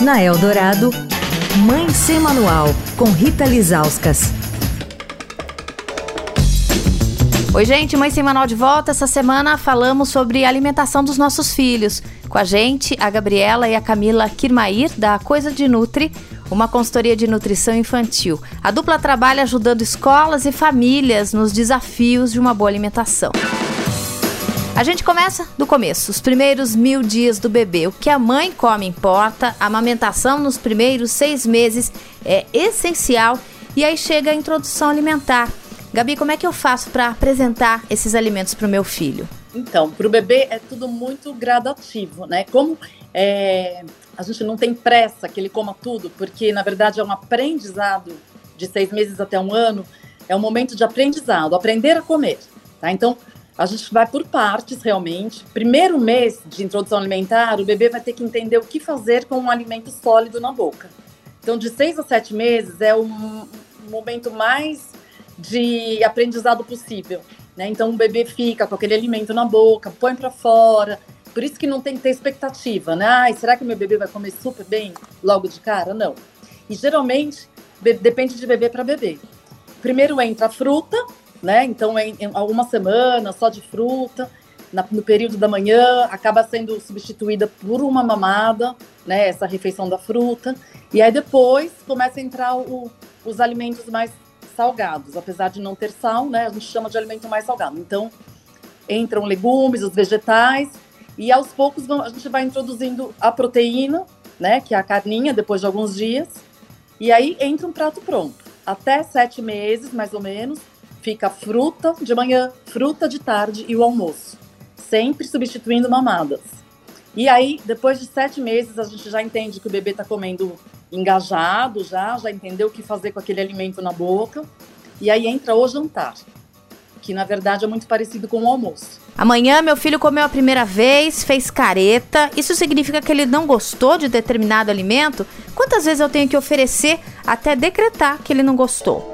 Na Eldorado, Mãe Sem Manual, com Rita Lizauskas. Oi, gente, Mãe Sem Manual de volta. Essa semana falamos sobre alimentação dos nossos filhos. Com a gente, a Gabriela e a Camila Kirmair, da Coisa de Nutri, uma consultoria de nutrição infantil. A dupla trabalha ajudando escolas e famílias nos desafios de uma boa alimentação. A gente começa do começo, os primeiros mil dias do bebê. O que a mãe come importa, a amamentação nos primeiros seis meses é essencial e aí chega a introdução alimentar. Gabi, como é que eu faço para apresentar esses alimentos para o meu filho? Então, para o bebê é tudo muito gradativo, né? Como é, a gente não tem pressa que ele coma tudo, porque na verdade é um aprendizado de seis meses até um ano, é um momento de aprendizado, aprender a comer, tá? Então, a gente vai por partes, realmente. Primeiro mês de introdução alimentar, o bebê vai ter que entender o que fazer com um alimento sólido na boca. Então, de seis a sete meses é o momento mais de aprendizado possível. Né? Então, o bebê fica com aquele alimento na boca, põe para fora. Por isso que não tem que ter expectativa, né? Ai, será que meu bebê vai comer super bem logo de cara? Não. E geralmente depende de bebê para bebê. Primeiro entra a fruta, né? Então, em, em algumas semanas só de fruta, na, no período da manhã, acaba sendo substituída por uma mamada, né? Essa refeição da fruta. E aí depois começa a entrar o, os alimentos mais salgados, apesar de não ter sal, né? A gente chama de alimento mais salgado. Então, entram legumes, os vegetais, e aos poucos a gente vai introduzindo a proteína, né? Que é a carninha, depois de alguns dias. E aí entra um prato pronto. Até sete meses, mais ou menos, fica fruta de manhã, fruta de tarde e o almoço, sempre substituindo mamadas. E aí, depois de sete meses, a gente já entende que o bebê está comendo engajado, já, já entendeu o que fazer com aquele alimento na boca. E aí entra o jantar, que na verdade é muito parecido com o almoço. Amanhã meu filho comeu a primeira vez, fez careta. Isso significa que ele não gostou de determinado alimento? Quantas vezes eu tenho que oferecer até decretar que ele não gostou?